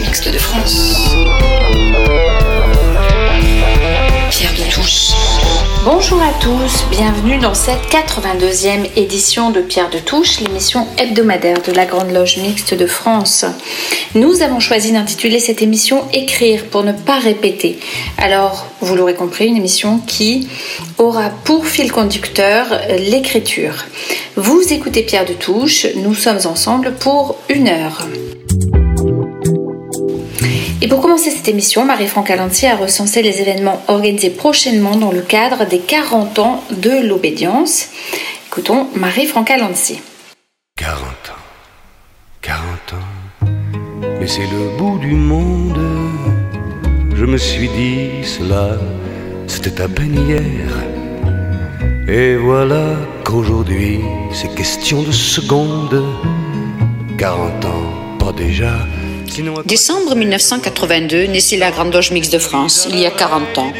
Mixte de France. Pierre de Touche. Bonjour à tous, bienvenue dans cette 82e édition de Pierre de Touche, l'émission hebdomadaire de la Grande Loge Mixte de France. Nous avons choisi d'intituler cette émission Écrire pour ne pas répéter. Alors, vous l'aurez compris, une émission qui aura pour fil conducteur l'écriture. Vous écoutez Pierre de Touche, nous sommes ensemble pour une heure. Et pour commencer cette émission, Marie-Franck Alantier a recensé les événements organisés prochainement dans le cadre des 40 ans de l'obédience. Écoutons Marie-Franck Alantier. 40 ans, 40 ans, mais c'est le bout du monde. Je me suis dit cela, c'était à peine hier. Et voilà qu'aujourd'hui, c'est question de secondes. 40 ans, pas déjà Décembre 1982 naissait la Grande Loge Mixte de France, il y a 40 ans.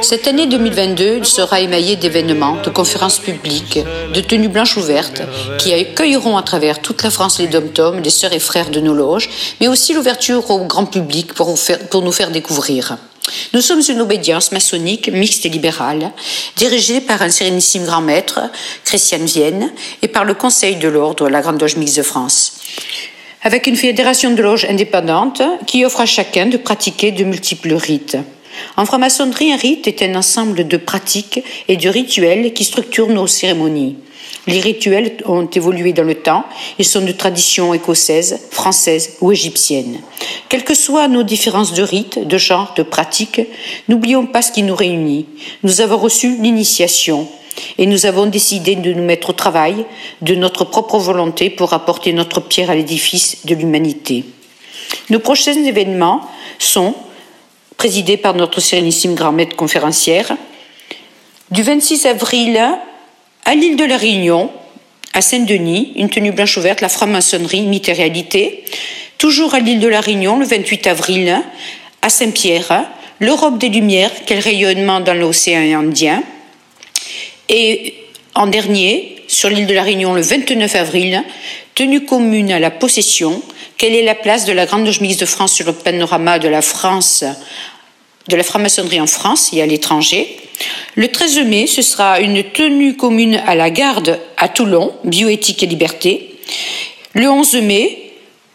Cette année 2022 sera émaillée d'événements, de conférences publiques, de tenues blanches ouvertes qui accueilleront à travers toute la France les dom-toms, les sœurs et frères de nos loges, mais aussi l'ouverture au grand public pour, nous faire découvrir. Nous sommes une obédience maçonnique mixte et libérale, dirigée par un sérénissime grand maître, Christian Vienne, et par le Conseil de l'Ordre, la Grande Loge Mixte de France avec une fédération de loges indépendante qui offre à chacun de pratiquer de multiples rites. En franc-maçonnerie, un rite est un ensemble de pratiques et de rituels qui structurent nos cérémonies. Les rituels ont évolué dans le temps et sont de tradition écossaise, française ou égyptienne. Quelles que soient nos différences de rites, de genre, de pratiques, n'oublions pas ce qui nous réunit. Nous avons reçu l'initiation, et nous avons décidé de nous mettre au travail de notre propre volonté pour apporter notre pierre à l'édifice de l'humanité. Nos prochains événements sont présidés par notre sérénissime grand-maître conférencière, du 26 avril à l'île de la Réunion, à Saint-Denis, une tenue blanche ouverte, la franc-maçonnerie, mythe et réalité. Toujours à l'île de la Réunion, le 28 avril, à Saint-Pierre, l'Europe des Lumières, quel rayonnement dans l'océan Indien. Et en dernier, sur l'île de la Réunion, le 29 avril, tenue commune à la possession, quelle est la place de la Grande Mixte de France sur le panorama de la France, de la franc-maçonnerie en France et à l'étranger? Le 13 mai, ce sera une tenue commune à la garde à Toulon, bioéthique et liberté. Le 11 mai,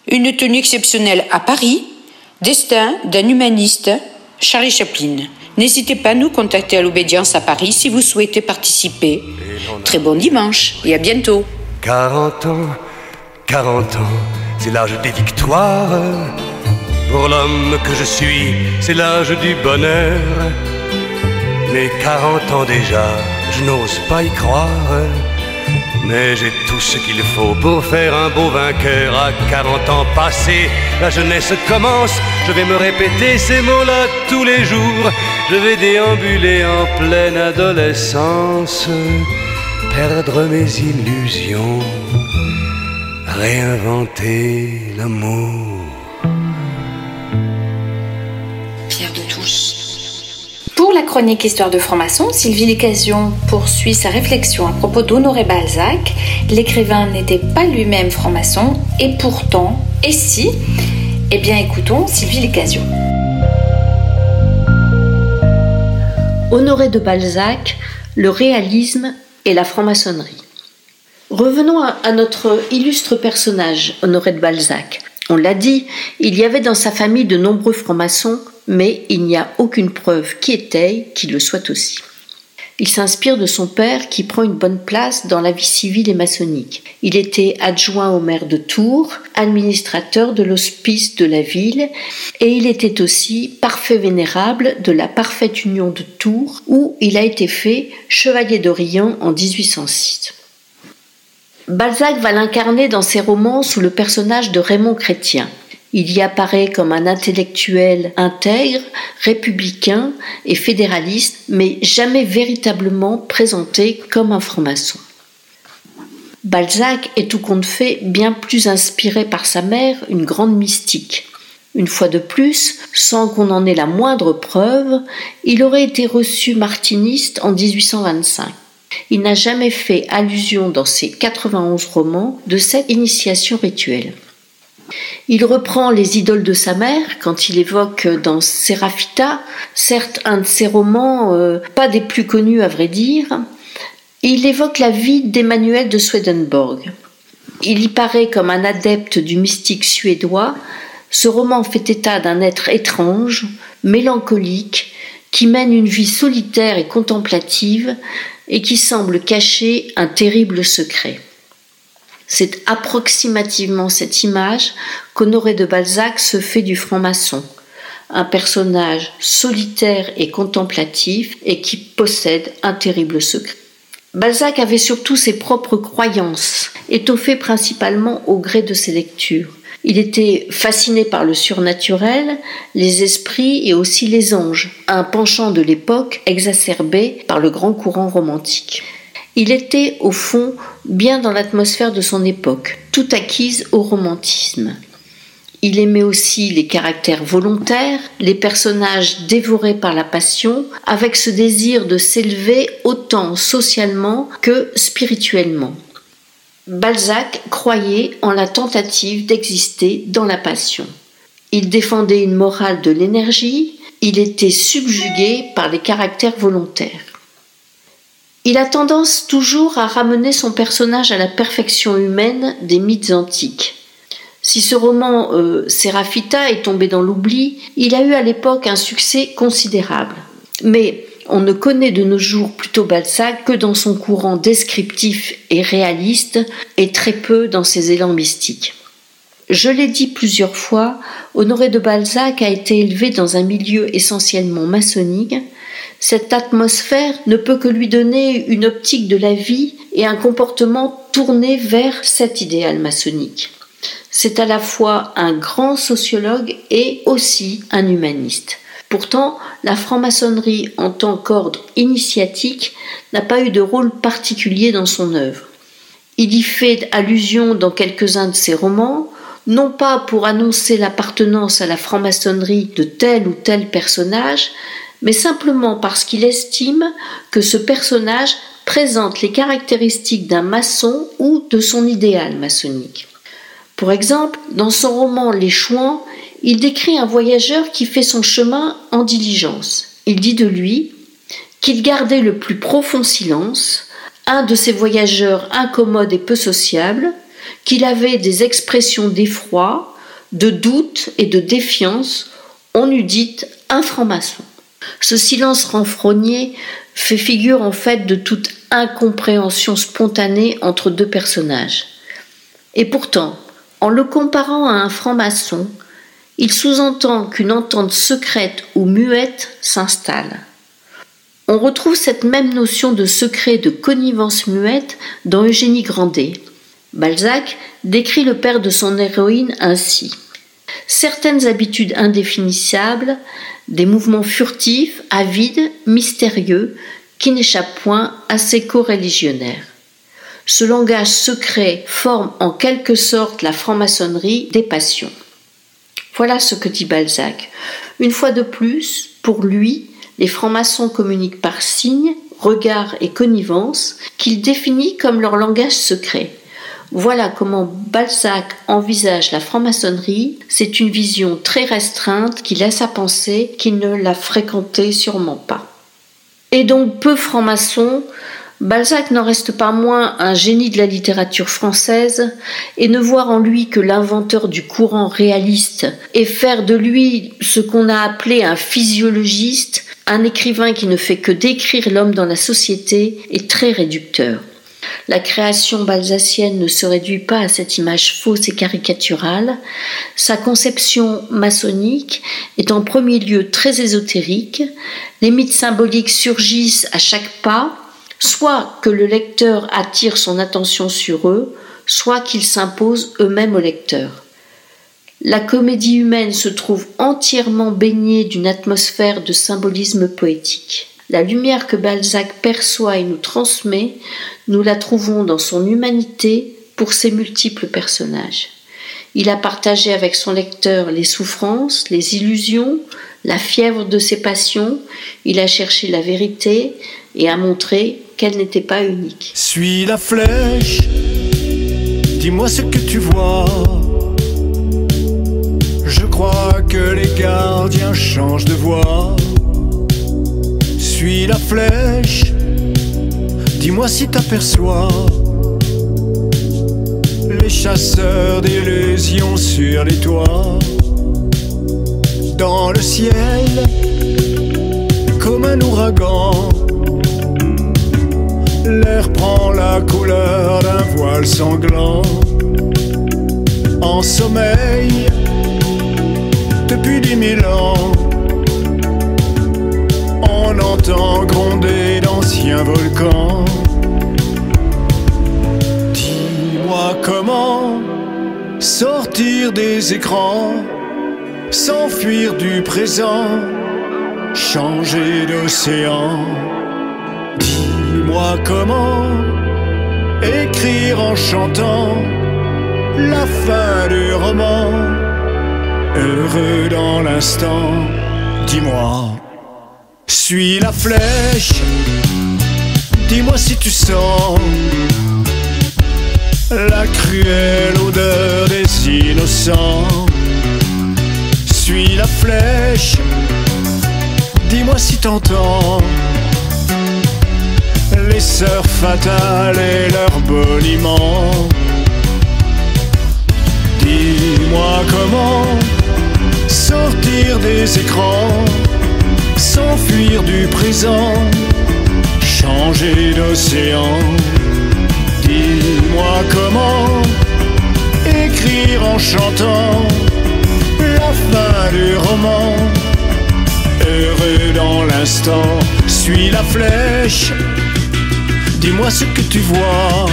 une tenue exceptionnelle à Paris, destin d'un humaniste, Charlie Chaplin. N'hésitez pas à nous contacter à l'Obédience à Paris si vous souhaitez participer. Très bon dimanche et à bientôt. 40 ans, 40 ans, c'est l'âge des victoires. Pour l'homme que je suis, c'est l'âge du bonheur. Mais 40 ans déjà, je n'ose pas y croire. Mais j'ai tout ce qu'il faut pour faire un beau vainqueur. À 40 ans passés, la jeunesse commence. Je vais me répéter ces mots-là tous les jours. Je vais déambuler en pleine adolescence, perdre mes illusions, réinventer l'amour. Pour la chronique Histoire de franc-maçon, Sylvie Lécasion poursuit sa réflexion à propos d'Honoré Balzac. L'écrivain n'était pas lui-même franc-maçon, et pourtant, et si? Eh bien écoutons Sylvie Lécasion. Honoré de Balzac, le réalisme et la franc-maçonnerie. Revenons à notre illustre personnage, Honoré de Balzac. On l'a dit, il y avait dans sa famille de nombreux francs-maçons, mais il n'y a aucune preuve qui étaye qu'il le soit aussi. Il s'inspire de son père qui prend une bonne place dans la vie civile et maçonnique. Il était adjoint au maire de Tours, administrateur de l'hospice de la ville, et il était aussi parfait vénérable de la parfaite union de Tours, où il a été fait chevalier d'Orient en 1806. Balzac va l'incarner dans ses romans sous le personnage de Raymond Chrétien. Il y apparaît comme un intellectuel intègre, républicain et fédéraliste, mais jamais véritablement présenté comme un franc-maçon. Balzac est tout compte fait bien plus inspiré par sa mère, une grande mystique. Une fois de plus, sans qu'on en ait la moindre preuve, il aurait été reçu martiniste en 1825. Il n'a jamais fait allusion dans ses 91 romans de cette initiation rituelle. Il reprend les idoles de sa mère quand il évoque dans Seraphita, certes un de ses romans, euh, pas des plus connus à vrai dire, il évoque la vie d'Emmanuel de Swedenborg. Il y paraît comme un adepte du mystique suédois. Ce roman fait état d'un être étrange, mélancolique, qui mène une vie solitaire et contemplative et qui semble cacher un terrible secret. C'est approximativement cette image qu'Honoré de Balzac se fait du franc-maçon, un personnage solitaire et contemplatif et qui possède un terrible secret. Balzac avait surtout ses propres croyances, étoffées principalement au gré de ses lectures. Il était fasciné par le surnaturel, les esprits et aussi les anges, un penchant de l'époque exacerbé par le grand courant romantique. Il était, au fond, bien dans l'atmosphère de son époque, tout acquise au romantisme. Il aimait aussi les caractères volontaires, les personnages dévorés par la passion, avec ce désir de s'élever autant socialement que spirituellement. Balzac croyait en la tentative d'exister dans la passion. Il défendait une morale de l'énergie, il était subjugué par les caractères volontaires. Il a tendance toujours à ramener son personnage à la perfection humaine des mythes antiques. Si ce roman euh, Séraphita est tombé dans l'oubli, il a eu à l'époque un succès considérable. Mais on ne connaît de nos jours plutôt Balzac que dans son courant descriptif et réaliste et très peu dans ses élans mystiques. Je l'ai dit plusieurs fois, Honoré de Balzac a été élevé dans un milieu essentiellement maçonnique, cette atmosphère ne peut que lui donner une optique de la vie et un comportement tourné vers cet idéal maçonnique. C'est à la fois un grand sociologue et aussi un humaniste. Pourtant, la franc-maçonnerie en tant qu'ordre initiatique n'a pas eu de rôle particulier dans son œuvre. Il y fait allusion dans quelques-uns de ses romans, non pas pour annoncer l'appartenance à la franc-maçonnerie de tel ou tel personnage, mais simplement parce qu'il estime que ce personnage présente les caractéristiques d'un maçon ou de son idéal maçonnique. Pour exemple, dans son roman Les Chouans, il décrit un voyageur qui fait son chemin en diligence. Il dit de lui qu'il gardait le plus profond silence, un de ces voyageurs incommodes et peu sociables, qu'il avait des expressions d'effroi, de doute et de défiance, on eût dit un franc-maçon. Ce silence renfrogné fait figure en fait de toute incompréhension spontanée entre deux personnages. Et pourtant, en le comparant à un franc-maçon, il sous-entend qu'une entente secrète ou muette s'installe. On retrouve cette même notion de secret de connivence muette dans Eugénie Grandet. Balzac décrit le père de son héroïne ainsi. Certaines habitudes indéfinissables, des mouvements furtifs, avides, mystérieux, qui n'échappent point à ses co-religionnaires. Ce langage secret forme en quelque sorte la franc-maçonnerie des passions. Voilà ce que dit Balzac. Une fois de plus, pour lui, les francs-maçons communiquent par signes, regards et connivence qu'il définit comme leur langage secret. Voilà comment Balzac envisage la franc-maçonnerie. C'est une vision très restreinte qui laisse à penser qu'il ne la fréquentait sûrement pas. Et donc peu franc-maçon, Balzac n'en reste pas moins un génie de la littérature française, et ne voir en lui que l'inventeur du courant réaliste, et faire de lui ce qu'on a appelé un physiologiste, un écrivain qui ne fait que décrire l'homme dans la société, est très réducteur. La création balsacienne ne se réduit pas à cette image fausse et caricaturale. Sa conception maçonnique est en premier lieu très ésotérique. Les mythes symboliques surgissent à chaque pas, soit que le lecteur attire son attention sur eux, soit qu'ils s'imposent eux-mêmes au lecteur. La comédie humaine se trouve entièrement baignée d'une atmosphère de symbolisme poétique. La lumière que Balzac perçoit et nous transmet, nous la trouvons dans son humanité pour ses multiples personnages. Il a partagé avec son lecteur les souffrances, les illusions, la fièvre de ses passions, il a cherché la vérité et a montré n'était pas unique. Suis la flèche, dis-moi ce que tu vois. crois que les gardiens changent de voix. Suis la flèche, dis-moi si t'aperçois les chasseurs d'illusions sur les toits. Dans le ciel, comme un ouragan, l'air prend la couleur d'un voile sanglant. En sommeil, depuis dix mille ans, on entend gronder d'anciens volcans. Dis-moi comment sortir des écrans, s'enfuir du présent, changer d'océan. Dis-moi comment écrire en chantant la fin du roman, heureux dans l'instant. Dis-moi, suis la flèche, dis-moi si tu sens la cruelle odeur des innocents. Suis la flèche, dis-moi si t'entends les sœurs fatales et leurs boniments. Dis-moi comment sortir des écrans, s'enfuir du présent, changer d'océan. Dis-moi comment écrire en chantant la fin du roman. Heureux dans l'instant, suis la flèche. Dis-moi ce que tu vois.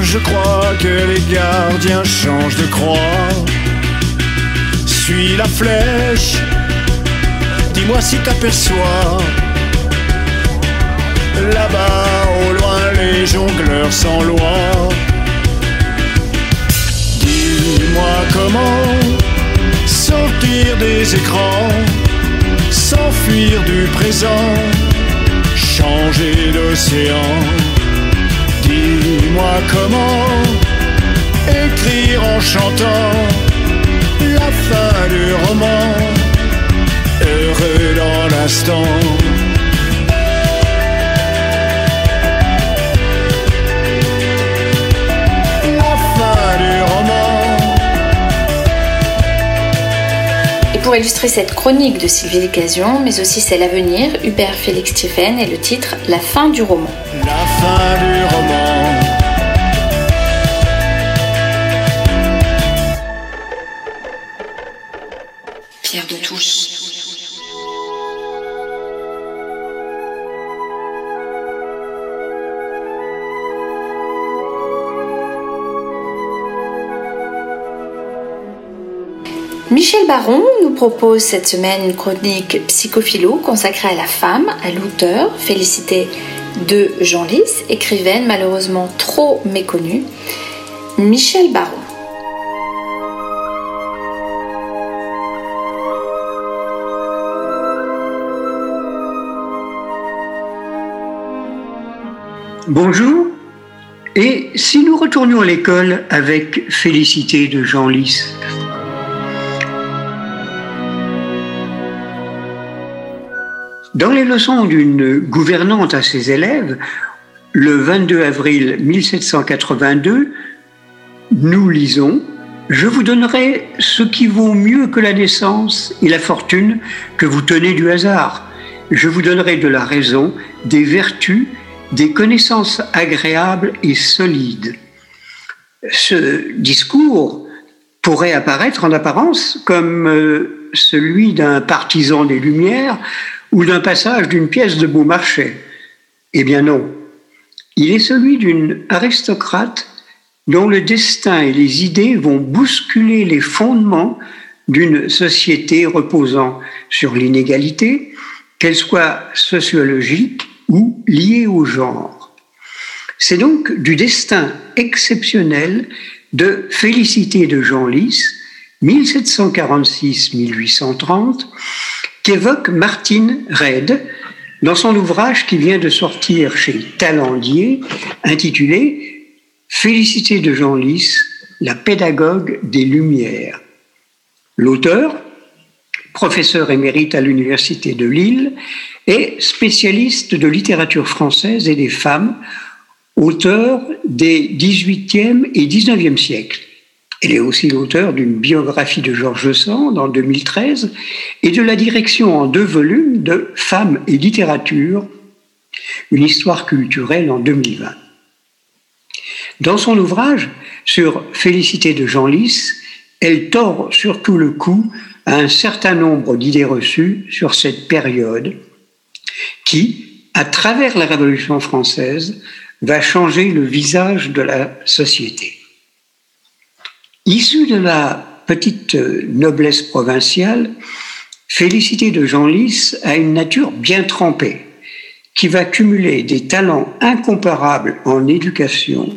Je crois que les gardiens changent de croix. Suis la flèche. Dis-moi si t'aperçois. Là-bas, au loin, les jongleurs sans loi. Dis-moi comment sortir des écrans, s'enfuir du présent, changer d'océan. Dis-moi comment écrire en chantant la fin du roman, heureux dans l'instant. Pour illustrer cette chronique de Sylvie Occasion, mais aussi celle à venir, Hubert Félix Stephen et le titre. La fin du roman. Baron nous propose cette semaine une chronique psychophilo consacrée à la femme, à l'auteur, Félicité de Jean Lys, écrivaine malheureusement trop méconnue. Michel Baron. Bonjour. Et si nous retournions à l'école avec Félicité de Jean Dans les leçons d'une gouvernante à ses élèves, le 22 avril 1782, nous lisons Je vous donnerai ce qui vaut mieux que la naissance et la fortune que vous tenez du hasard. Je vous donnerai de la raison, des vertus, des connaissances agréables et solides. Ce discours pourrait apparaître en apparence comme euh, celui d'un partisan des Lumières ou d'un passage d'une pièce de Beaumarchais. Eh bien non, il est celui d'une aristocrate dont le destin et les idées vont bousculer les fondements d'une société reposant sur l'inégalité, qu'elle soit sociologique ou liée au genre. C'est donc du destin exceptionnel de Félicité de Jean Lys, 1746-1830, qu'évoque Martine Reid dans son ouvrage qui vient de sortir chez Talendier, intitulé Félicité de Jean Lys, la pédagogue des Lumières. L'auteur, professeur émérite à l'Université de Lille, est spécialiste de littérature française et des femmes, auteur des 18e et 19e siècles. Elle est aussi l'auteur d'une biographie de Georges Sand en 2013 et de la direction en deux volumes de Femmes et littérature, une histoire culturelle en 2020. Dans son ouvrage sur Félicité de Jean Lys, elle tord surtout le cou à un certain nombre d'idées reçues sur cette période qui, à travers la Révolution française, va changer le visage de la société. Issue de la petite noblesse provinciale, Félicité de Genlis a une nature bien trempée, qui va cumuler des talents incomparables en éducation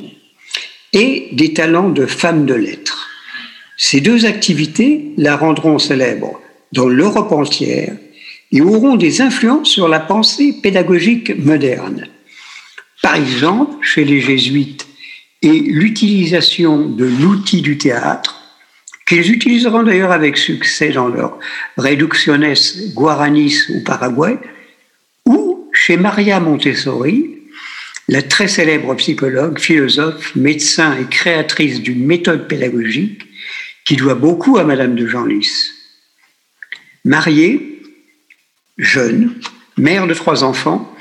et des talents de femme de lettres. Ces deux activités la rendront célèbre dans l'Europe entière et auront des influences sur la pensée pédagogique moderne. Par exemple, chez les jésuites et l'utilisation de l'outil du théâtre, qu'ils utiliseront d'ailleurs avec succès dans leur Reducciones Guaranis au Paraguay, ou chez Maria Montessori, la très célèbre psychologue, philosophe, médecin et créatrice d'une méthode pédagogique qui doit beaucoup à Madame de Genlis. Mariée, jeune, mère de trois enfants,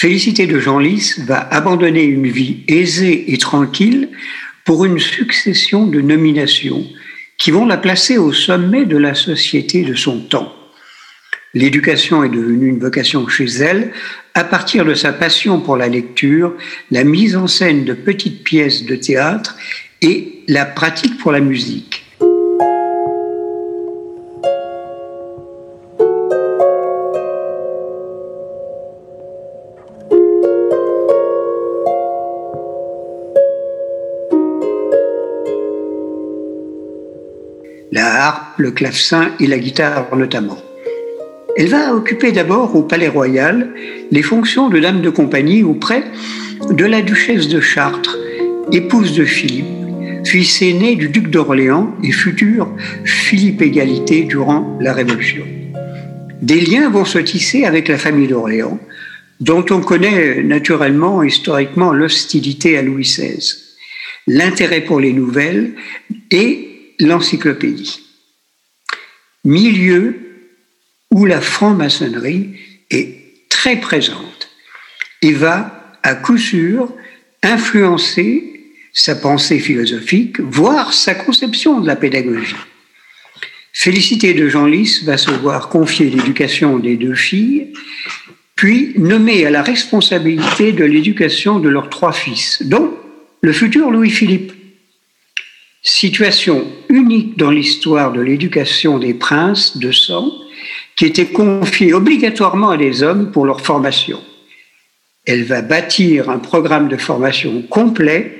Félicité de Genlis va abandonner une vie aisée et tranquille pour une succession de nominations qui vont la placer au sommet de la société de son temps. L'éducation est devenue une vocation chez elle à partir de sa passion pour la lecture, la mise en scène de petites pièces de théâtre et la pratique pour la musique. Le clavecin et la guitare notamment. Elle va occuper d'abord au Palais Royal les fonctions de dame de compagnie auprès de la duchesse de Chartres, épouse de Philippe, fils aîné du duc d'Orléans et futur Philippe Égalité durant la Révolution. Des liens vont se tisser avec la famille d'Orléans, dont on connaît naturellement historiquement l'hostilité à Louis XVI, l'intérêt pour les nouvelles et l'encyclopédie milieu où la franc-maçonnerie est très présente et va, à coup sûr, influencer sa pensée philosophique, voire sa conception de la pédagogie. Félicité de Genlis va se voir confier l'éducation des deux filles, puis nommée à la responsabilité de l'éducation de leurs trois fils, dont le futur Louis-Philippe situation unique dans l'histoire de l'éducation des princes de sang, qui était confiée obligatoirement à des hommes pour leur formation. Elle va bâtir un programme de formation complet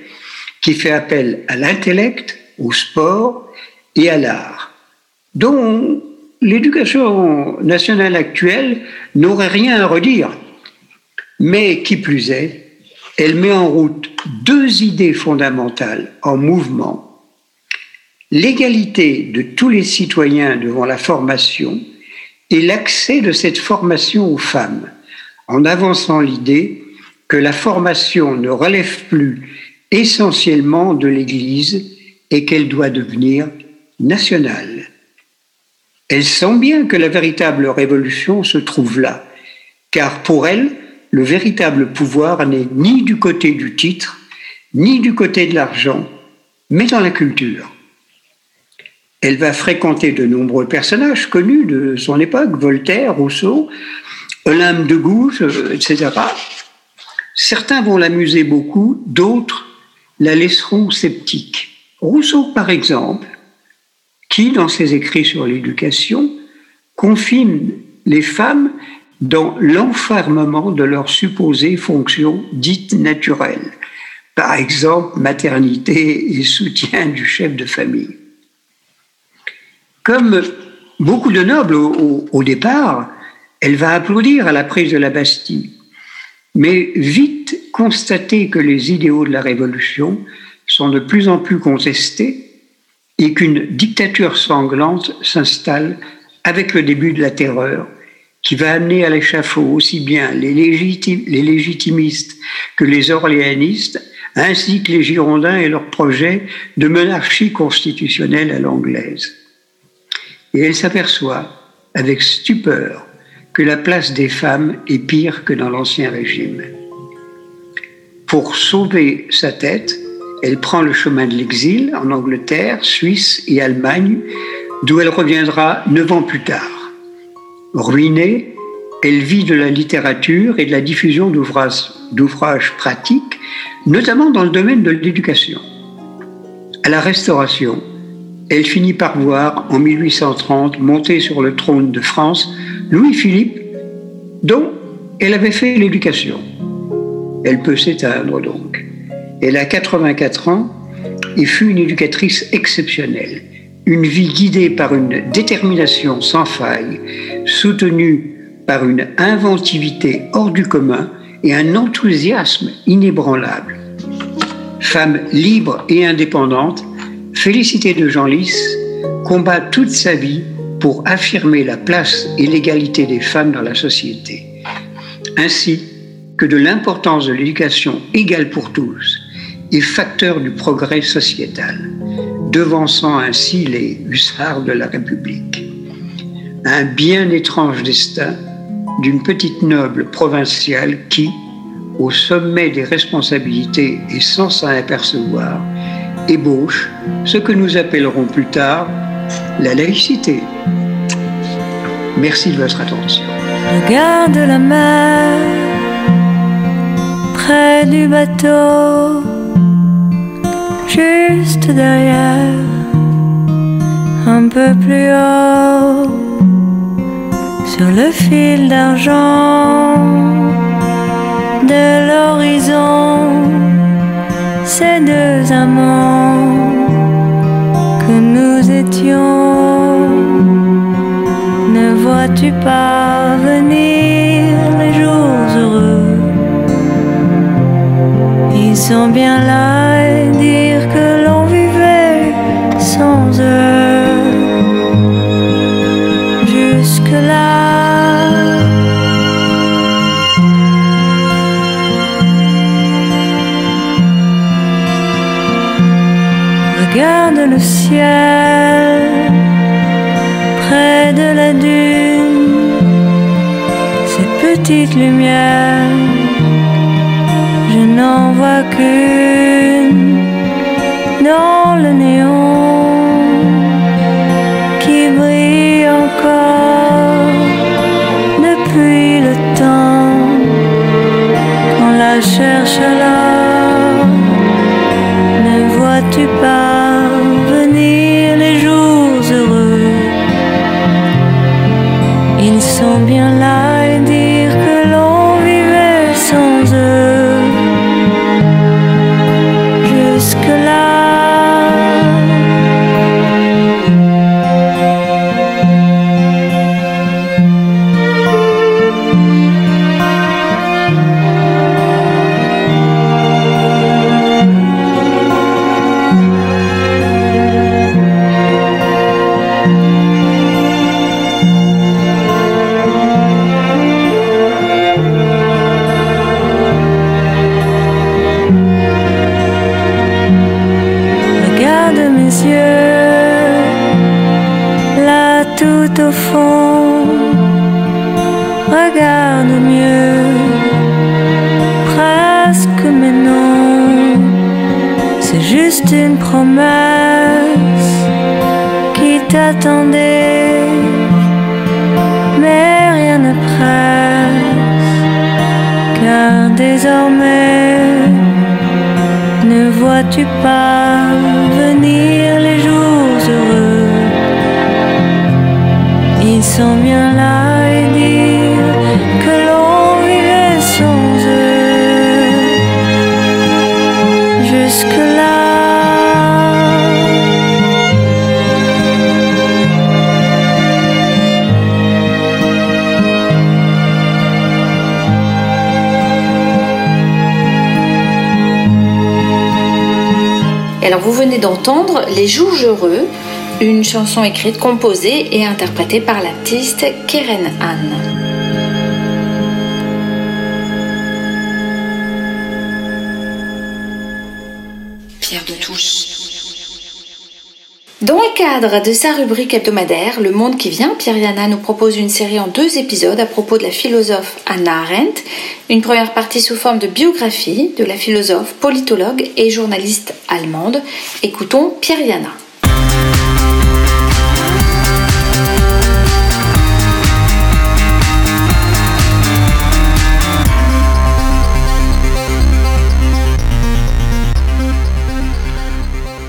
qui fait appel à l'intellect, au sport et à l'art, dont l'éducation nationale actuelle n'aurait rien à redire. Mais qui plus est, elle met en route deux idées fondamentales en mouvement l'égalité de tous les citoyens devant la formation et l'accès de cette formation aux femmes, en avançant l'idée que la formation ne relève plus essentiellement de l'Église et qu'elle doit devenir nationale. Elle sent bien que la véritable révolution se trouve là, car pour elle, le véritable pouvoir n'est ni du côté du titre, ni du côté de l'argent, mais dans la culture. Elle va fréquenter de nombreux personnages connus de son époque, Voltaire, Rousseau, Olympe de Gouges, euh, etc. Certains vont l'amuser beaucoup, d'autres la laisseront sceptique. Rousseau, par exemple, qui, dans ses écrits sur l'éducation, confine les femmes dans l'enfermement de leurs supposées fonctions dites naturelles, par exemple maternité et soutien du chef de famille. Comme beaucoup de nobles au, départ, elle va applaudir à la prise de la Bastille, mais vite constater que les idéaux de la Révolution sont de plus en plus contestés et qu'une dictature sanglante s'installe avec le début de la terreur qui va amener à l'échafaud aussi bien les, les, légitimistes que les orléanistes, ainsi que les Girondins et leurs projets de monarchie constitutionnelle à l'anglaise. Et elle s'aperçoit avec stupeur que la place des femmes est pire que dans l'Ancien Régime. Pour sauver sa tête, elle prend le chemin de l'exil en Angleterre, Suisse et Allemagne, d'où elle reviendra neuf ans plus tard. Ruinée, elle vit de la littérature et de la diffusion d'ouvrages pratiques, notamment dans le domaine de l'éducation. À la Restauration, elle finit par voir en 1830 monter sur le trône de France Louis-Philippe, dont elle avait fait l'éducation. Elle peut s'éteindre donc. Elle a 84 ans et fut une éducatrice exceptionnelle. Une vie guidée par une détermination sans faille, soutenue par une inventivité hors du commun et un enthousiasme inébranlable. Femme libre et indépendante, Félicité de Genlis combat toute sa vie pour affirmer la place et l'égalité des femmes dans la société, ainsi que de l'importance de l'éducation égale pour tous et facteur du progrès sociétal, devançant ainsi les hussards de la République. Un bien étrange destin d'une petite noble provinciale qui, au sommet des responsabilités et sans s'en apercevoir, ébauche ce que nous appellerons plus tard la laïcité. Merci de votre attention. Regarde la mer près du bateau, juste derrière, un peu plus haut, sur le fil d'argent de l'horizon ces deux amants que nous étions. Ne vois-tu pas venir les jours heureux? Ils sont bien là et dire que l'on vivait sans eux. Le ciel près de la dune, cette petite lumière, je n'en vois qu'une Jusque là. Alors vous venez d'entendre Les Jours Heureux, une chanson écrite, composée et interprétée par l'artiste Keren Anne. Cadre de sa rubrique hebdomadaire Le Monde qui vient, Pierre Yana nous propose une série en deux épisodes à propos de la philosophe Anna Arendt. Une première partie sous forme de biographie de la philosophe, politologue et journaliste allemande. Écoutons Pierre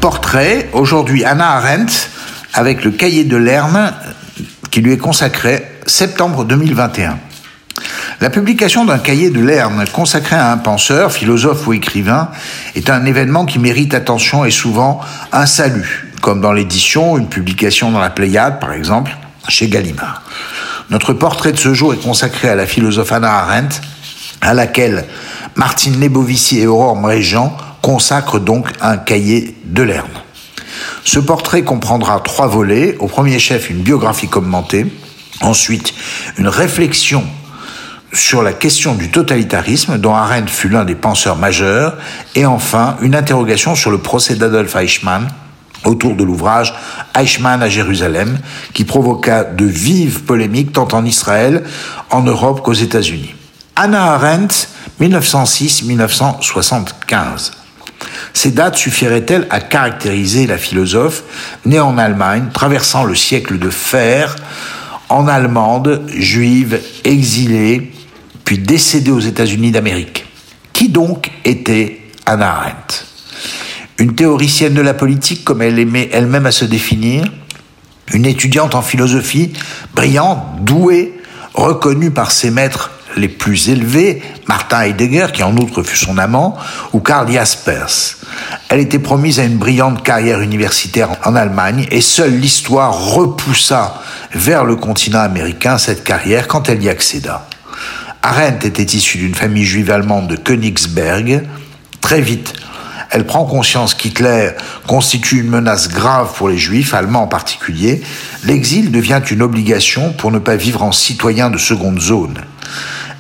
Portrait, aujourd'hui Anna Arendt, avec le cahier de Lerne qui lui est consacré, septembre 2021. La publication d'un cahier de Lerne consacré à un penseur, philosophe ou écrivain est un événement qui mérite attention et souvent un salut, comme dans l'édition, une publication dans la Pléiade par exemple, chez Gallimard. Notre portrait de ce jour est consacré à la philosophe Anna Arendt, à laquelle Martine Lebovici et Aurore Mréjean consacrent donc un cahier de Lerne. Ce portrait comprendra trois volets. Au premier chef, une biographie commentée. Ensuite, une réflexion sur la question du totalitarisme, dont Arendt fut l'un des penseurs majeurs. Et enfin, une interrogation sur le procès d'Adolf Eichmann autour de l'ouvrage Eichmann à Jérusalem, qui provoqua de vives polémiques tant en Israël, en Europe qu'aux États-Unis. Anna Arendt, 1906-1975. Ces dates suffiraient-elles à caractériser la philosophe née en Allemagne, traversant le siècle de fer, en Allemande, juive, exilée, puis décédée aux États-Unis d'Amérique? Qui donc était Anna Arendt? Une théoricienne de la politique comme elle aimait elle-même à se définir? Une étudiante en philosophie, brillante, douée, reconnue par ses maîtres les plus élevés, Martin Heidegger, qui en outre fut son amant, ou Karl Jaspers. Elle était promise à une brillante carrière universitaire en Allemagne et seule l'histoire repoussa vers le continent américain cette carrière quand elle y accéda. Arendt était issue d'une famille juive allemande de Königsberg. Très vite, elle prend conscience qu'Hitler constitue une menace grave pour les juifs, allemands en particulier. L'exil devient une obligation pour ne pas vivre en citoyen de seconde zone.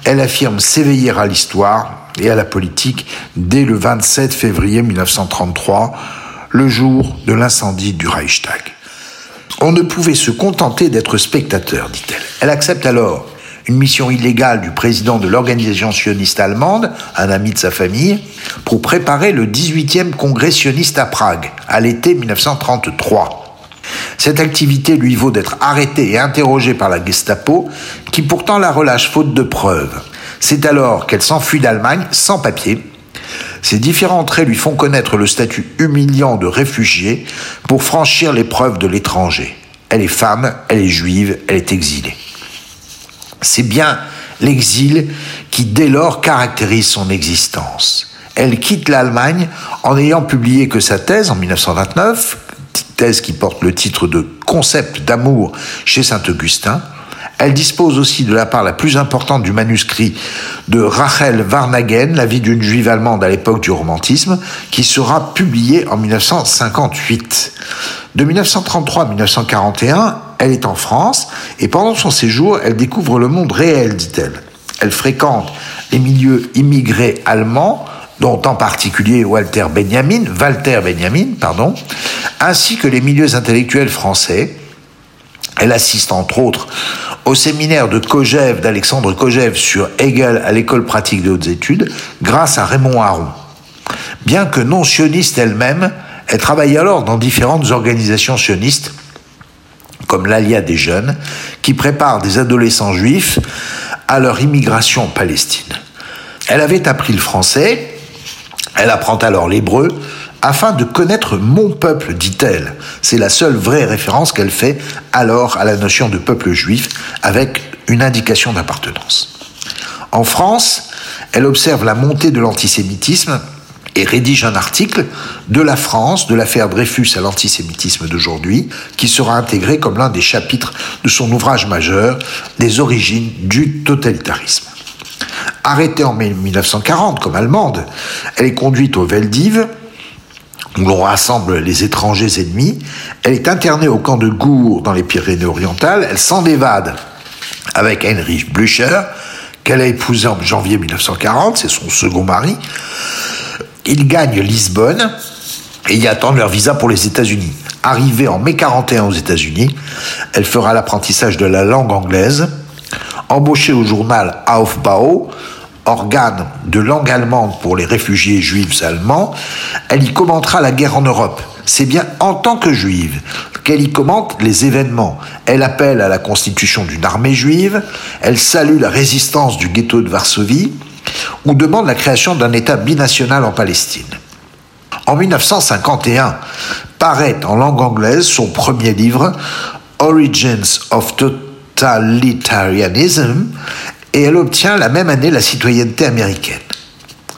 Elle affirme s'éveiller à l'histoire et à la politique dès le 27 février 1933, le jour de l'incendie du Reichstag. On ne pouvait se contenter d'être spectateur, dit-elle. Elle accepte alors une mission illégale du président de l'organisation sioniste allemande, un ami de sa famille, pour préparer le 18e congrès sioniste à Prague, à l'été 1933. Cette activité lui vaut d'être arrêtée et interrogée par la Gestapo, qui pourtant la relâche faute de preuves. C'est alors qu'elle s'enfuit d'Allemagne sans papier. Ces différents traits lui font connaître le statut humiliant de réfugié pour franchir l'épreuve de l'étranger. Elle est femme, elle est juive, elle est exilée. C'est bien l'exil qui dès lors caractérise son existence. Elle quitte l'Allemagne en ayant publié que sa thèse en 1929, thèse qui porte le titre de Concept d'amour chez Saint-Augustin. Elle dispose aussi de la part la plus importante du manuscrit de Rachel Varnagen, La vie d'une juive allemande à l'époque du romantisme, qui sera publié en 1958. De 1933 à 1941, elle est en France et pendant son séjour, elle découvre le monde réel, dit-elle. Elle fréquente les milieux immigrés allemands, dont en particulier Walter Benjamin, Walter Benjamin, pardon, ainsi que les milieux intellectuels français. Elle assiste entre autres au séminaire de Kojève, d'Alexandre Kojève sur Hegel à l'école pratique des hautes études, grâce à Raymond Aron. Bien que non sioniste elle-même, elle travaille alors dans différentes organisations sionistes, comme l'Alia des jeunes, qui prépare des adolescents juifs à leur immigration en Palestine. Elle avait appris le français, elle apprend alors l'hébreu, afin de connaître mon peuple, dit-elle. C'est la seule vraie référence qu'elle fait alors à la notion de peuple juif, avec une indication d'appartenance. En France, elle observe la montée de l'antisémitisme et rédige un article de la France, de l'affaire Dreyfus à l'antisémitisme d'aujourd'hui, qui sera intégré comme l'un des chapitres de son ouvrage majeur, des origines du totalitarisme. Arrêtée en mai 1940 comme allemande, elle est conduite au Veldiv, où l'on rassemble les étrangers ennemis. Elle est internée au camp de Gour dans les Pyrénées-Orientales. Elle s'en évade avec Heinrich Blücher, qu'elle a épousé en janvier 1940, c'est son second mari. Ils gagnent Lisbonne et y attendent leur visa pour les États-Unis. Arrivée en mai 41 aux États-Unis, elle fera l'apprentissage de la langue anglaise. Embauchée au journal Aufbau, organe de langue allemande pour les réfugiés juifs allemands, elle y commentera la guerre en Europe. C'est bien en tant que juive qu'elle y commente les événements. Elle appelle à la constitution d'une armée juive, elle salue la résistance du ghetto de Varsovie, ou demande la création d'un État binational en Palestine. En 1951, paraît en langue anglaise son premier livre, Origins of Et elle obtient la même année la citoyenneté américaine.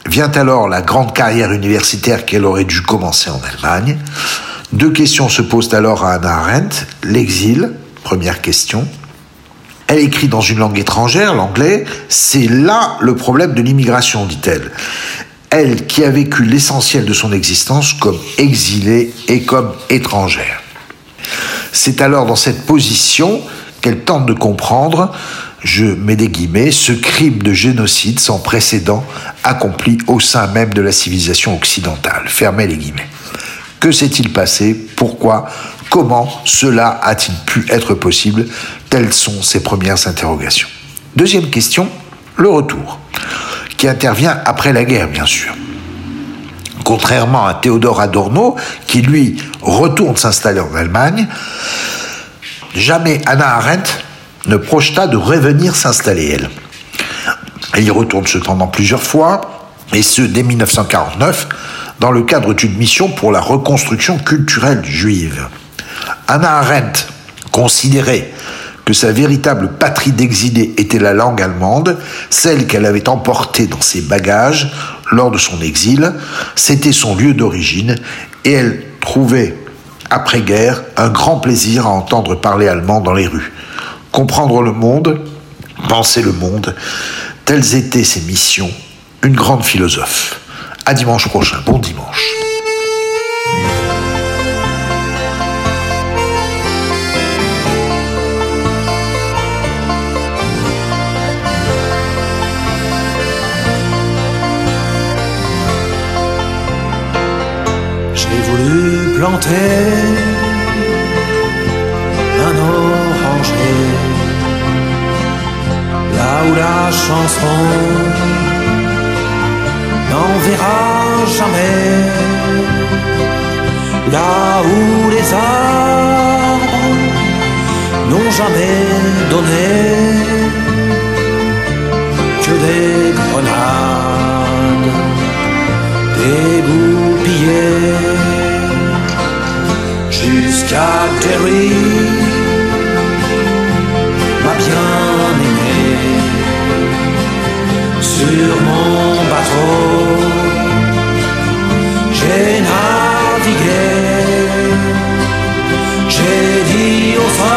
Vient alors la grande carrière universitaire qu'elle aurait dû commencer en Allemagne. Deux questions se posent alors à Anna Arendt. L'exil, première question. Elle écrit dans une langue étrangère, l'anglais. C'est là le problème de l'immigration, dit-elle. Elle qui a vécu l'essentiel de son existence comme exilée et comme étrangère. C'est alors dans cette position qu'elle tente de comprendre je mets des guillemets, ce crime de génocide sans précédent accompli au sein même de la civilisation occidentale. Fermez les guillemets. Que s'est-il passé? Pourquoi? Comment cela a-t-il pu être possible? Telles sont ses premières interrogations. Deuxième question, le retour, qui intervient après la guerre, bien sûr. Contrairement à Théodore Adorno, qui lui retourne s'installer en Allemagne, jamais Anna Arendt ne projeta de revenir s'installer, elle. Elle y retourne cependant plusieurs fois, et ce dès 1949, dans le cadre d'une mission pour la reconstruction culturelle juive. Anna Arendt considérait que sa véritable patrie d'exilé était la langue allemande, celle qu'elle avait emportée dans ses bagages lors de son exil, c'était son lieu d'origine, et elle trouvait, après-guerre, un grand plaisir à entendre parler allemand dans les rues comprendre le monde, penser le monde, telles étaient ses missions, une grande philosophe. À dimanche prochain, bon dimanche. J'ai voulu planter là où la chanson n'enverra jamais, là où les arbres n'ont jamais donné que des grenades dégoupillées jusqu'à Terry sur mon bateau. J'ai navigué, j'ai dit aux hommes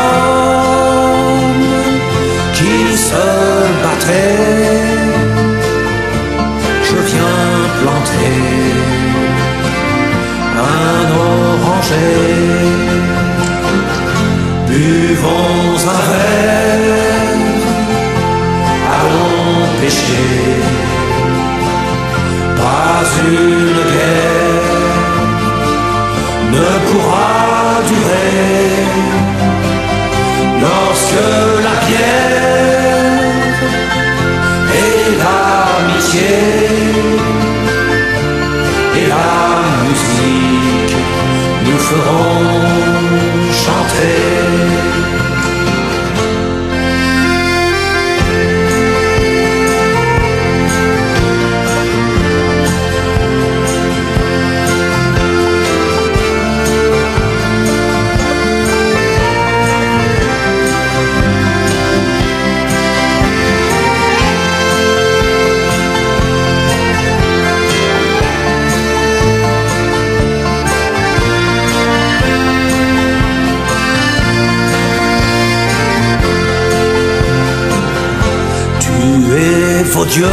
vos dieux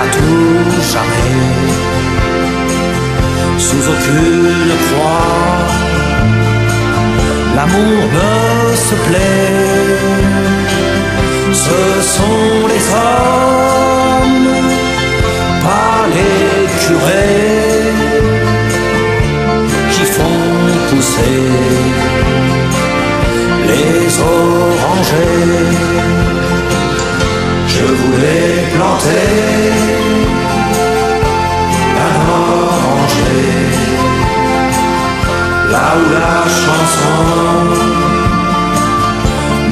à tout jamais. sous aucune croix. L'amour ne se plaît, ce sont les hommes, pas les curés, qui font pousser les orangers. Je voulais planter là où la chanson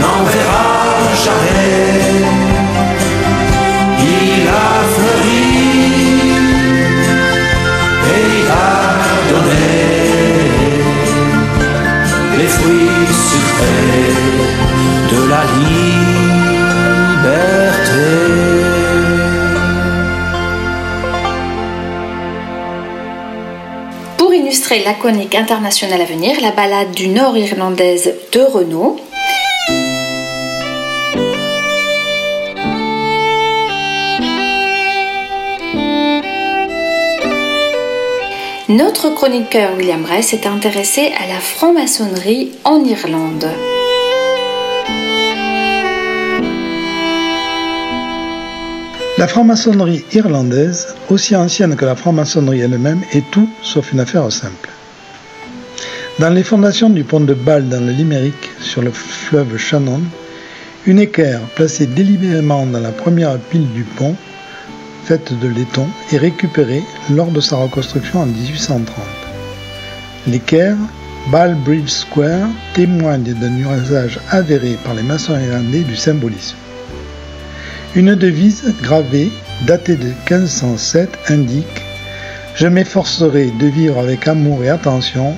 n'enverra jamais. Il a fleuri et il a donné les fruits sucrés de la liberté. illustrer la chronique internationale à venir, la balade du Nord irlandaise de Renault. Notre chroniqueur William Bryce s'est intéressé à la franc-maçonnerie en Irlande. La franc-maçonnerie irlandaise, aussi ancienne que la franc-maçonnerie elle-même, est tout sauf une affaire simple. Dans les fondations du pont de Bâle dans le Limerick, sur le fleuve Shannon, une équerre placée délibérément dans la première pile du pont, faite de laiton, est récupérée lors de sa reconstruction en 1830. L'équerre, Ball Bridge Square, témoigne d'un usage avéré par les maçons irlandais du symbolisme. Une devise gravée, datée de 1507, indique Je m'efforcerai de vivre avec amour et attention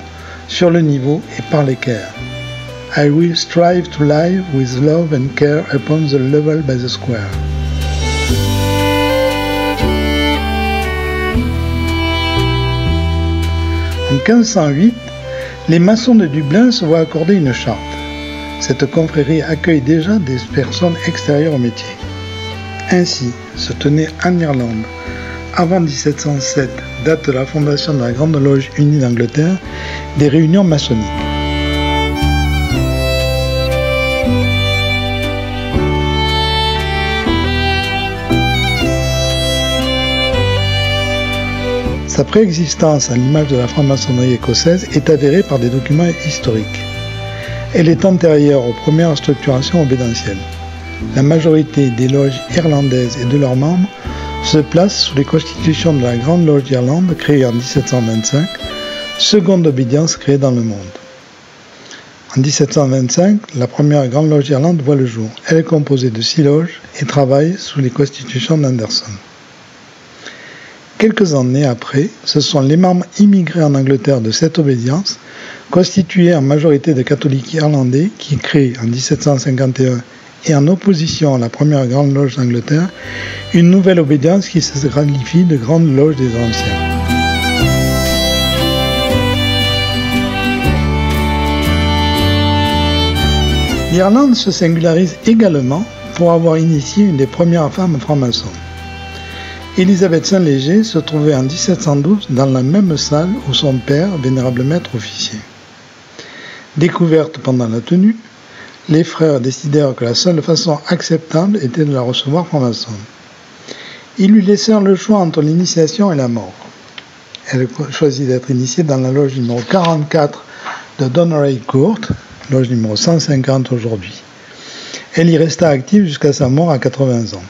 sur le niveau et par l'équerre. I will strive to live with love and care upon the level by the square. En 1508, les maçons de Dublin se voient accorder une charte. Cette confrérie accueille déjà des personnes extérieures au métier. Ainsi se tenait en Irlande, avant 1707, date de la fondation de la Grande Loge Unie d'Angleterre, des réunions maçonniques. Sa préexistence à l'image de la franc-maçonnerie écossaise est avérée par des documents historiques. Elle est antérieure aux premières structurations obédentielles la majorité des loges irlandaises et de leurs membres se placent sous les constitutions de la Grande Loge d'Irlande créée en 1725, seconde obédience créée dans le monde. En 1725, la première Grande Loge d'Irlande voit le jour. Elle est composée de six loges et travaille sous les constitutions d'Anderson. Quelques années après, ce sont les membres immigrés en Angleterre de cette obédience, constitués en majorité de catholiques irlandais, qui créent en 1751 et en opposition à la première grande loge d'Angleterre, une nouvelle obédience qui se qualifie de grande loge des anciens. L'Irlande se singularise également pour avoir initié une des premières femmes franc-maçons. Élisabeth Saint-Léger se trouvait en 1712 dans la même salle où son père, vénérable maître officier. Découverte pendant la tenue, les frères décidèrent que la seule façon acceptable était de la recevoir franc-maçon. Ils lui laissèrent le choix entre l'initiation et la mort. Elle choisit d'être initiée dans la loge numéro 44 de Donneray Court, loge numéro 150 aujourd'hui. Elle y resta active jusqu'à sa mort à 80 ans.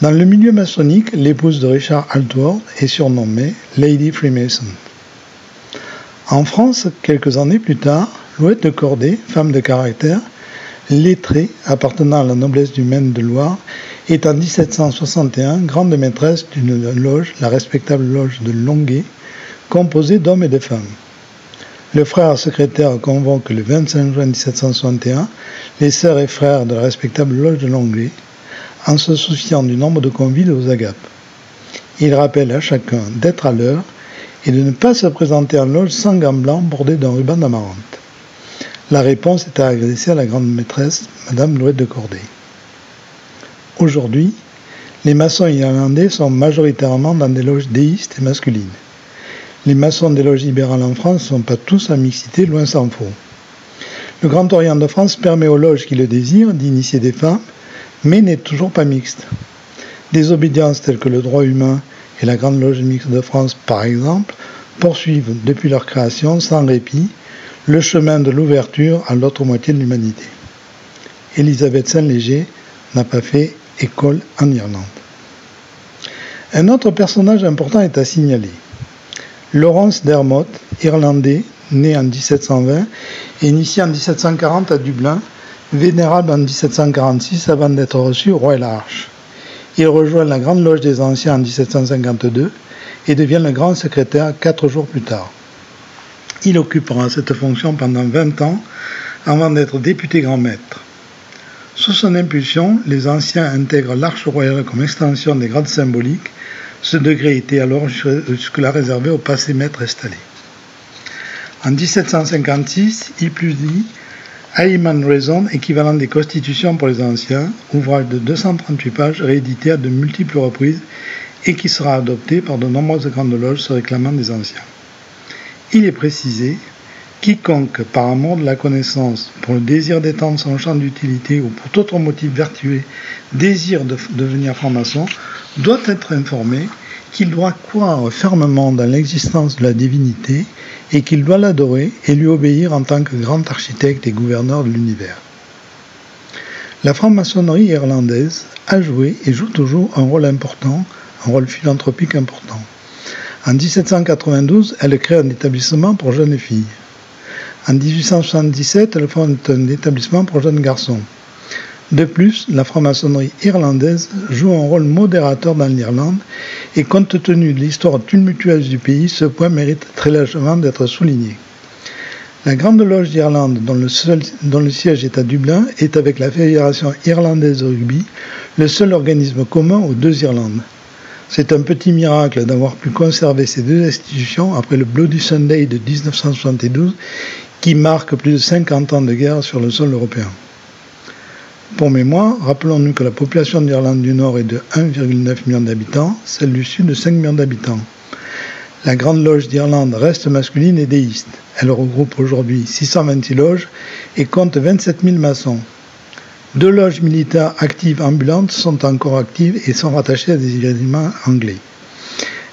Dans le milieu maçonnique, l'épouse de Richard Altworth est surnommée Lady Freemason. En France, quelques années plus tard, Louette de Corday, femme de caractère, lettrée appartenant à la noblesse du Maine de Loire, est en 1761 grande maîtresse d'une loge, la respectable loge de Longuet, composée d'hommes et de femmes. Le frère secrétaire convoque le 25 juin 1761 les sœurs et frères de la respectable loge de Longuet, en se souciant du nombre de convives aux agapes. Il rappelle à chacun d'être à l'heure et de ne pas se présenter en loge sans gants blancs bordés d'un ruban d'amarante. La réponse est à adresser à la grande maîtresse, Madame Louette de Corday. Aujourd'hui, les maçons irlandais sont majoritairement dans des loges déistes et masculines. Les maçons des loges libérales en France ne sont pas tous à mixité, loin s'en faut. Le Grand Orient de France permet aux loges qui le désirent d'initier des femmes, mais n'est toujours pas mixte. Des obédiences telles que le droit humain et la Grande Loge mixte de France, par exemple, poursuivent depuis leur création sans répit le chemin de l'ouverture à l'autre moitié de l'humanité. Élisabeth Saint-Léger n'a pas fait école en Irlande. Un autre personnage important est à signaler. Laurence Dermot, irlandais, né en 1720 et initié en 1740 à Dublin, vénérable en 1746 avant d'être reçu au Royal Arch. Il rejoint la Grande Loge des Anciens en 1752 et devient le grand secrétaire quatre jours plus tard. Il occupera cette fonction pendant 20 ans avant d'être député grand maître. Sous son impulsion, les anciens intègrent l'arche royale comme extension des grades symboliques. Ce degré était alors jusque-là réservé au passé maître installé. En 1756, il publie Ayman Raison, équivalent des Constitutions pour les anciens, ouvrage de 238 pages réédité à de multiples reprises et qui sera adopté par de nombreuses grandes loges se réclamant des anciens. Il est précisé quiconque, par amour de la connaissance, pour le désir d'étendre son champ d'utilité ou pour tout autre motif vertueux, désire de devenir franc-maçon, doit être informé qu'il doit croire fermement dans l'existence de la divinité et qu'il doit l'adorer et lui obéir en tant que grand architecte et gouverneur de l'univers. La franc-maçonnerie irlandaise a joué et joue toujours un rôle important, un rôle philanthropique important. En 1792, elle crée un établissement pour jeunes filles. En 1877, elle fonde un établissement pour jeunes garçons. De plus, la franc-maçonnerie irlandaise joue un rôle modérateur dans l'Irlande et compte tenu de l'histoire tumultueuse du pays, ce point mérite très largement d'être souligné. La Grande Loge d'Irlande, dont, dont, le siège est à Dublin, est avec la Fédération irlandaise de rugby le seul organisme commun aux deux Irlandes. C'est un petit miracle d'avoir pu conserver ces deux institutions après le Bloody Sunday de 1972 qui marque plus de 50 ans de guerre sur le sol européen. Pour mémoire, rappelons-nous que la population d'Irlande du Nord est de 1,9 million d'habitants, celle du Sud de 5 millions d'habitants. La Grande Loge d'Irlande reste masculine et déiste. Elle regroupe aujourd'hui 626 loges et compte 27 000 maçons. Deux loges militaires actives ambulantes sont encore actives et sont rattachées à des régiments anglais.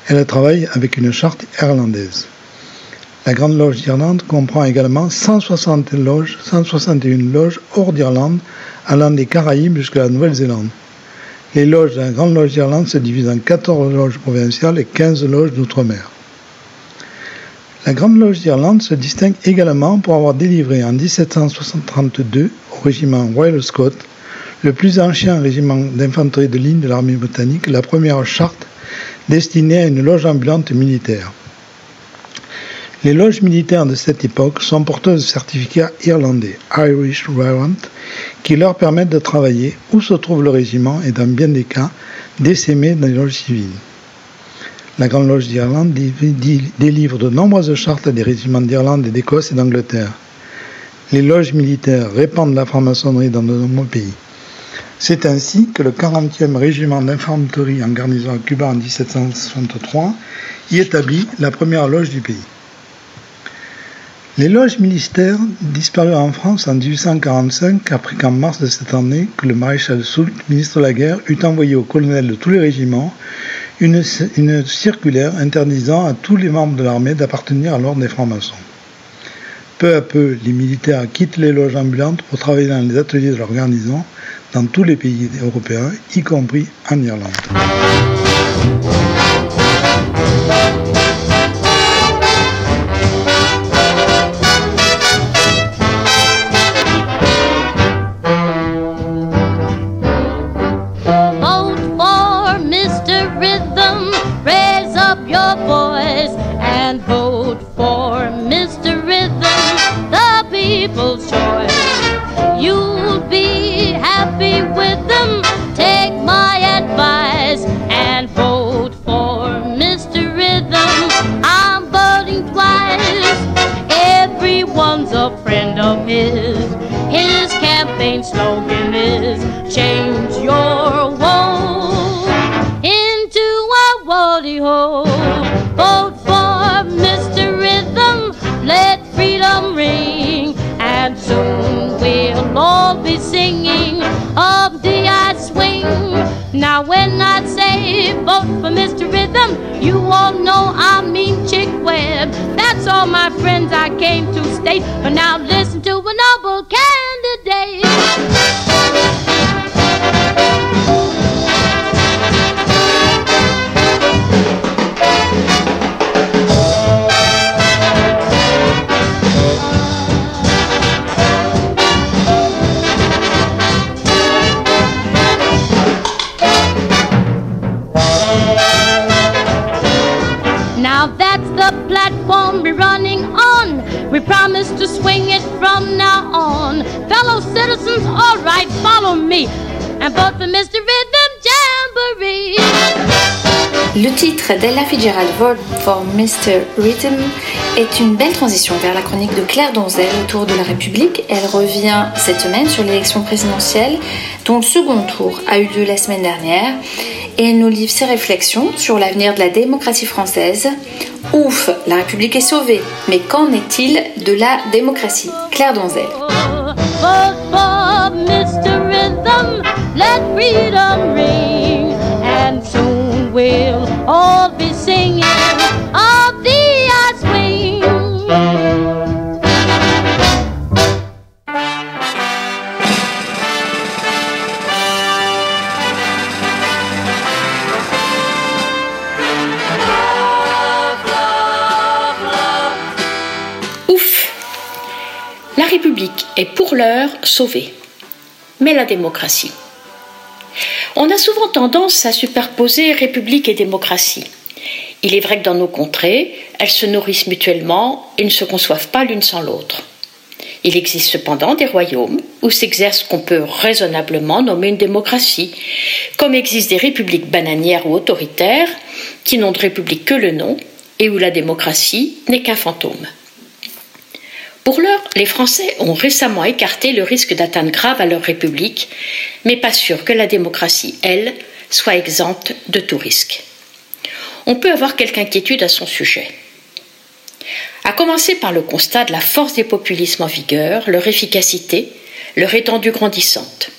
Elle travaille avec une charte irlandaise. La Grande Loge d'Irlande comprend également 160 loges, 161 loges hors d'Irlande allant des Caraïbes jusqu'à la Nouvelle-Zélande. Les loges de la Grande Loge d'Irlande se divisent en 14 loges provinciales et 15 loges d'outre-mer. La Grande Loge d'Irlande se distingue également pour avoir délivré en 1732 au régiment Royal Scott, le plus ancien régiment d'infanterie de ligne de l'armée britannique, la première charte destinée à une loge ambulante militaire. Les loges militaires de cette époque sont porteuses de certificats irlandais, Irish Warrant, qui leur permettent de travailler où se trouve le régiment et dans bien des cas d'essaimer dans les loges civiles. La Grande Loge d'Irlande délivre de nombreuses chartes à des régiments d'Irlande et d'Écosse et d'Angleterre. Les loges militaires répandent la franc-maçonnerie dans de nombreux pays. C'est ainsi que le 40e régiment d'infanterie en garnison à Cuba en 1763 y établit la première loge du pays. Les loges militaires disparurent en France en 1845 après qu'en mars de cette année, que le maréchal Soult, ministre de la Guerre, eut envoyé aux colonels de tous les régiments une, circulaire interdisant à tous les membres de l'armée d'appartenir à l'ordre des francs-maçons. Peu à peu, les militaires quittent les loges ambulantes pour travailler dans les ateliers de leur garnison dans tous les pays européens, y compris en Irlande. Le titre d'Ella Fitzgerald Vote for Mr. Rhythm est une belle transition vers la chronique de Claire Donzel autour de la République. Elle revient cette semaine sur l'élection présidentielle dont le second tour a eu lieu la semaine dernière et elle nous livre ses réflexions sur l'avenir de la démocratie française. Ouf, la République est sauvée, mais qu'en est-il de la démocratie? Claire Donzel. Vote for Mr. Rhythm, let freedom we'll all be singing La République est pour l'heure sauvée. Mais la démocratie On a souvent tendance à superposer République et démocratie. Il est vrai que dans nos contrées, elles se nourrissent mutuellement et ne se conçoivent pas l'une sans l'autre. Il existe cependant des royaumes où s'exerce ce qu'on peut raisonnablement nommer une démocratie, comme existent des républiques bananières ou autoritaires qui n'ont de république que le nom et où la démocratie n'est qu'un fantôme. Pour l'heure, les Français ont récemment écarté le risque d'atteinte grave à leur République, mais pas sûr que la démocratie, elle, soit exempte de tout risque. On peut avoir quelque inquiétude à son sujet. À commencer par le constat de la force des populismes en vigueur, leur efficacité, leur étendue grandissante.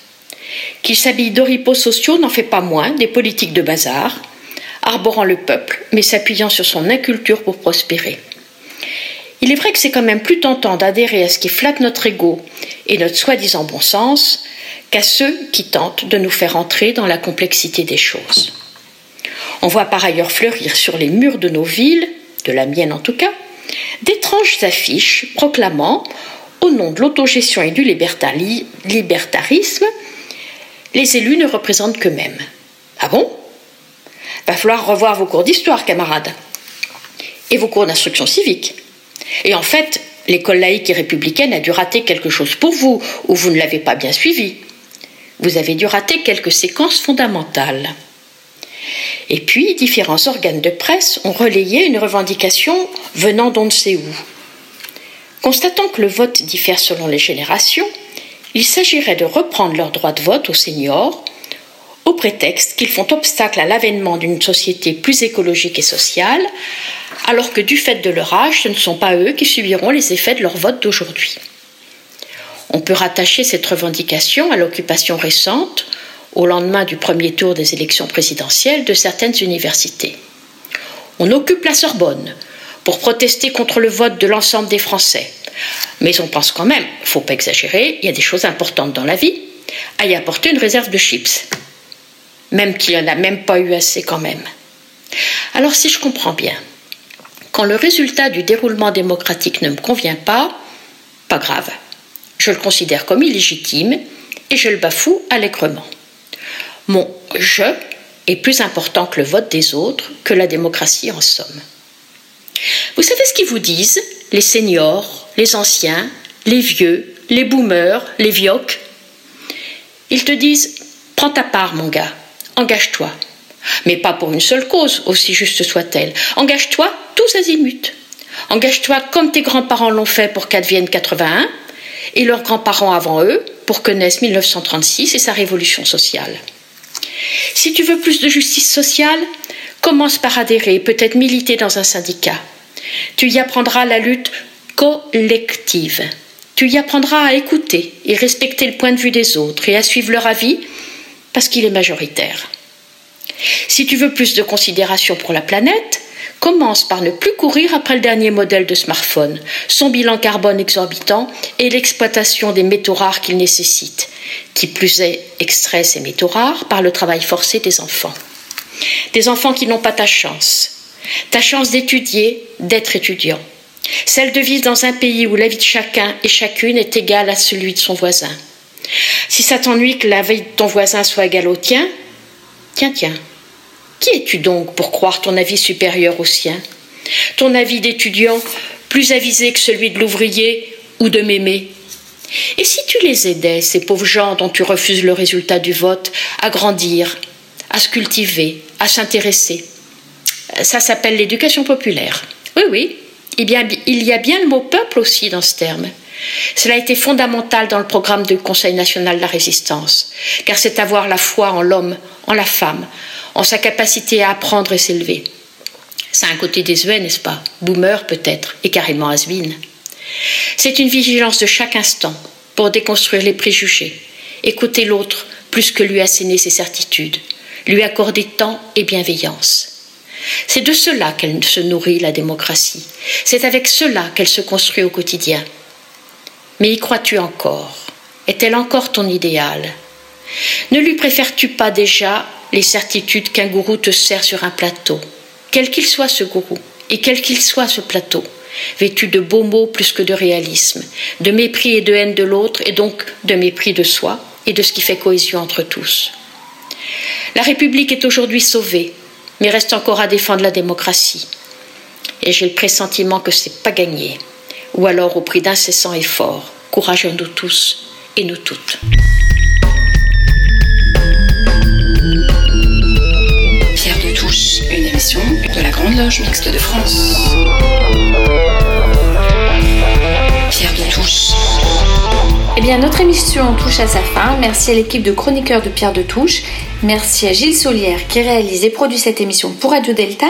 Qu'ils s'habillent d'oripeaux sociaux n'en fait pas moins des politiques de bazar, arborant le peuple, mais s'appuyant sur son inculture pour prospérer. Il est vrai que c'est quand même plus tentant d'adhérer à ce qui flatte notre ego et notre soi-disant bon sens qu'à ceux qui tentent de nous faire entrer dans la complexité des choses. On voit par ailleurs fleurir sur les murs de nos villes, de la mienne en tout cas, d'étranges affiches proclamant, au nom de l'autogestion et du libertari- libertarisme, les élus ne représentent qu'eux-mêmes. Ah bon? Va falloir revoir vos cours d'histoire, camarades, et vos cours d'instruction civique. Et en fait, l'école laïque et républicaine a dû rater quelque chose pour vous, ou vous ne l'avez pas bien suivi. Vous avez dû rater quelques séquences fondamentales. Et puis, différents organes de presse ont relayé une revendication venant d'on ne sait où. Constatant que le vote diffère selon les générations, il s'agirait de reprendre leur droit de vote aux seniors, au prétexte qu'ils font obstacle à l'avènement d'une société plus écologique et sociale, alors que du fait de leur âge, ce ne sont pas eux qui subiront les effets de leur vote d'aujourd'hui. On peut rattacher cette revendication à l'occupation récente, au lendemain du premier tour des élections présidentielles, de certaines universités. On occupe la Sorbonne pour protester contre le vote de l'ensemble des Français. Mais on pense quand même, faut pas exagérer, il y a des choses importantes dans la vie, à y apporter une réserve de chips. Même qu'il n'y en a même pas eu assez quand même. Alors si je comprends bien, quand le résultat du déroulement démocratique ne me convient pas, pas grave. Je le considère comme illégitime et je le bafoue allègrement. Mon je est plus important que le vote des autres, que la démocratie en somme. Vous savez ce qu'ils vous disent, les seniors, les anciens, les vieux, les boomers, les vioques Ils te disent Prends ta part, mon gars, engage-toi. Mais pas pour une seule cause, aussi juste soit-elle. Engage-toi tous azimuts. Engage-toi comme tes grands-parents l'ont fait pour qu'advienne 81 et leurs grands-parents avant eux pour que naisse 1936 et sa révolution sociale. Si tu veux plus de justice sociale, commence par adhérer, peut-être militer dans un syndicat. Tu y apprendras la lutte collective. Tu y apprendras à écouter et respecter le point de vue des autres et à suivre leur avis parce qu'il est majoritaire. Si tu veux plus de considération pour la planète, commence par ne plus courir après le dernier modèle de smartphone, son bilan carbone exorbitant et l'exploitation des métaux rares qu'il nécessite. Qui plus est, extrait ces métaux rares par le travail forcé des enfants. Des enfants qui n'ont pas ta chance. Ta chance d'étudier, d'être étudiant. Celle de vivre dans un pays où la vie de chacun et chacune est égale à celui de son voisin. Si ça t'ennuie que la vie de ton voisin soit égale au tien, tiens, tiens, qui es-tu donc pour croire ton avis supérieur au sien? Ton avis d'étudiant plus avisé que celui de l'ouvrier ou de mémé? Et si tu les aidais, ces pauvres gens dont tu refuses le résultat du vote, à grandir, à se cultiver, à s'intéresser? Ça s'appelle l'éducation populaire. Oui, oui, il y a bien le mot peuple aussi dans ce terme. Cela a été fondamental dans le programme du Conseil national de la résistance, car c'est avoir la foi en l'homme, en la femme, en sa capacité à apprendre et s'élever. C'est un côté désuet, n'est-ce pas? Boomer peut-être, et carrément has C'est une vigilance de chaque instant pour déconstruire les préjugés, écouter l'autre plus que lui asséner ses certitudes, lui accorder temps et bienveillance. C'est de cela qu'elle se nourrit, la démocratie. C'est avec cela qu'elle se construit au quotidien. Mais y crois-tu encore? Est-elle encore ton idéal? Ne lui préfères-tu pas déjà les certitudes qu'un gourou te sert sur un plateau, quel qu'il soit ce gourou, et quel qu'il soit ce plateau, vêtu de beaux mots plus que de réalisme, de mépris et de haine de l'autre, et donc de mépris de soi et de ce qui fait cohésion entre tous. La République est aujourd'hui sauvée, mais reste encore à défendre la démocratie. Et j'ai le pressentiment que c'est pas gagné, ou alors au prix d'incessants efforts. Courage à nous tous et nous toutes. une émission de la Grande Loge Mixte de France. Pierre de Touche. Eh bien, notre émission touche à sa fin. Merci à l'équipe de chroniqueurs de Pierre de Touche. Merci à Gilles Solière qui réalise et produit cette émission pour Radio Delta.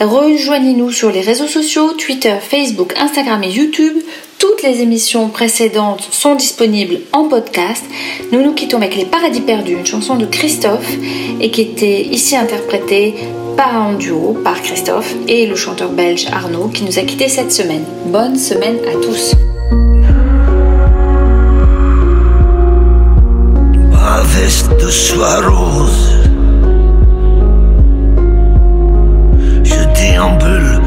Rejoignez-nous sur les réseaux sociaux, Twitter, Facebook, Instagram et YouTube. Toutes les émissions précédentes sont disponibles en podcast. Nous nous quittons avec Les Paradis Perdus, une chanson de Christophe et qui était ici interprétée par un duo, par Christophe et le chanteur belge Arnaud qui nous a quittés cette semaine. Bonne semaine à tous. Je déambule